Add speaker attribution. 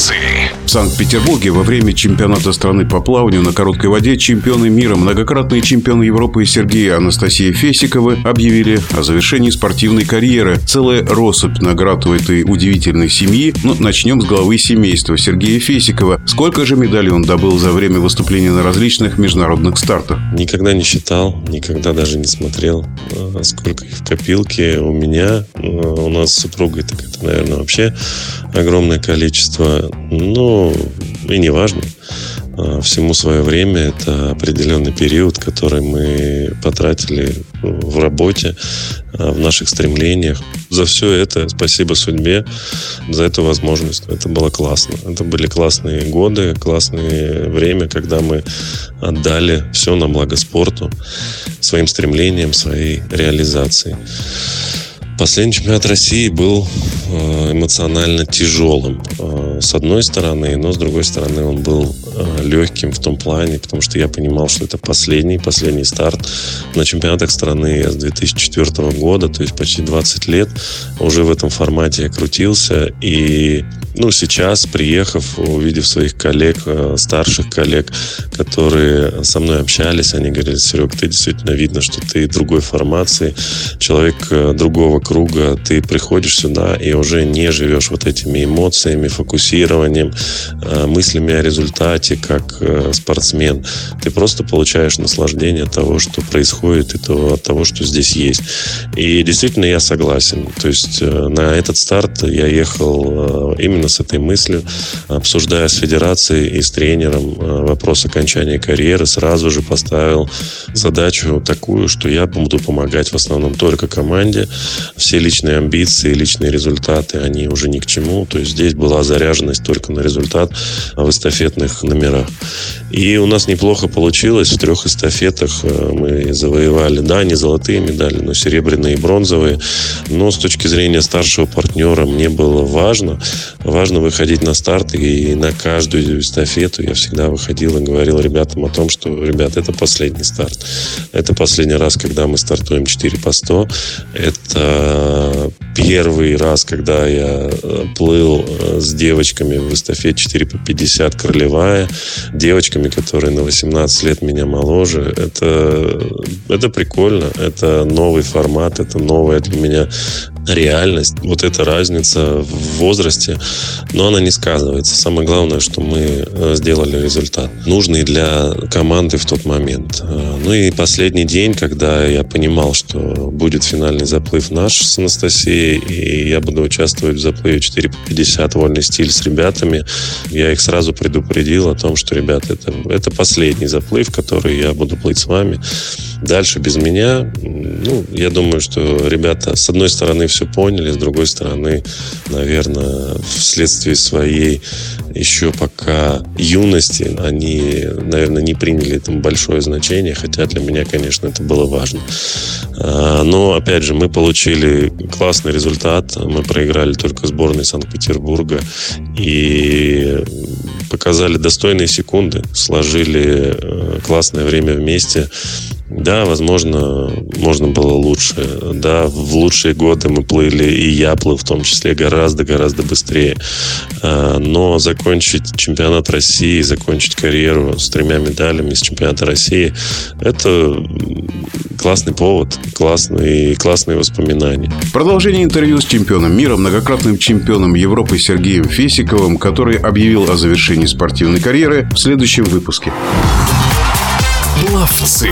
Speaker 1: Пловцы.
Speaker 2: В Санкт-Петербурге во время чемпионата страны по плаванию на короткой воде чемпионы мира, многократные чемпионы Европы Сергей и Анастасия Фесиковы объявили о завершении спортивной карьеры. Целая россыпь наград у этой удивительной семьи. Но ну, начнем с главы семейства Сергея Фесикова. Сколько же медалей он добыл за время выступления на различных международных стартах?
Speaker 3: Никогда не считал, никогда даже не смотрел, а, сколько их в копилке у меня. А, у нас с супругой так это, наверное, вообще огромное количество. Ну, и не важно. А, всему свое время это определенный период, который мы потратили в работе, а, в наших стремлениях. За все это спасибо судьбе, за эту возможность. Это было классно. Это были классные годы, классное время, когда мы отдали все на благо спорту, своим стремлениям, своей реализации. Последний чемпионат России был э, эмоционально тяжелым. С одной стороны, но с другой стороны он был легким в том плане, потому что я понимал, что это последний, последний старт на чемпионатах страны с 2004 года, то есть почти 20 лет уже в этом формате я крутился. И ну, сейчас, приехав, увидев своих коллег, старших коллег, которые со мной общались, они говорили, Серег, ты действительно видно, что ты другой формации, человек другого круга, ты приходишь сюда и уже не живешь вот этими эмоциями, фокусированием, э, мыслями о результате, как э, спортсмен. Ты просто получаешь наслаждение от того, что происходит, и от того, что здесь есть. И действительно я согласен. То есть э, на этот старт я ехал именно с этой мыслью, обсуждая с федерацией и с тренером вопрос окончания карьеры, сразу же поставил задачу такую, что я буду помогать в основном только команде, все личные амбиции, личные результаты, они уже ни к чему. То есть здесь была заряженность только на результат в эстафетных номерах. И у нас неплохо получилось. В трех эстафетах э, мы завоевали, да, не золотые медали, но серебряные и бронзовые. Но с точки зрения старшего партнера мне было важно. Важно выходить на старт. И на каждую эстафету я всегда выходил и говорил ребятам о том, что, ребят, это последний старт. Это последний раз, когда мы стартуем 4 по 100. Это первый раз, когда я э, плыл э, с девочками в эстафете 4 по 50 Кролевая, девочками, которые на 18 лет меня моложе, это, это прикольно, это новый формат, это новая для меня реальность, вот эта разница в возрасте, но она не сказывается. Самое главное, что мы э, сделали результат, нужный для команды в тот момент. Э, ну и последний день, когда я понимал, что будет финальный заплыв наш с Анастасией, и я буду участвовать в заплыве 4 по 50 вольный стиль с ребятами, я их сразу предупредил о том, что, ребята, это, это последний заплыв, который я буду плыть с вами. Дальше без меня, ну, я думаю, что ребята, с одной стороны, все поняли, с другой стороны, наверное, вследствие своей еще пока юности, они, наверное, не приняли этому большое значение, хотя для меня, конечно, это было важно. А, но, опять же, мы получили классный результат, мы проиграли только сборной Санкт-Петербурга, и показали достойные секунды, сложили э, классное время вместе. Да, возможно, можно было лучше. Да, в лучшие годы мы плыли, и я плыл в том числе гораздо-гораздо быстрее. А, но закончить чемпионат России, закончить карьеру с тремя медалями с чемпионата России, это классный повод, классные, классные воспоминания.
Speaker 2: Продолжение интервью с чемпионом мира, многократным чемпионом Европы Сергеем Фесиковым, который объявил о завершении спортивной карьеры в следующем выпуске.
Speaker 1: Пловцы.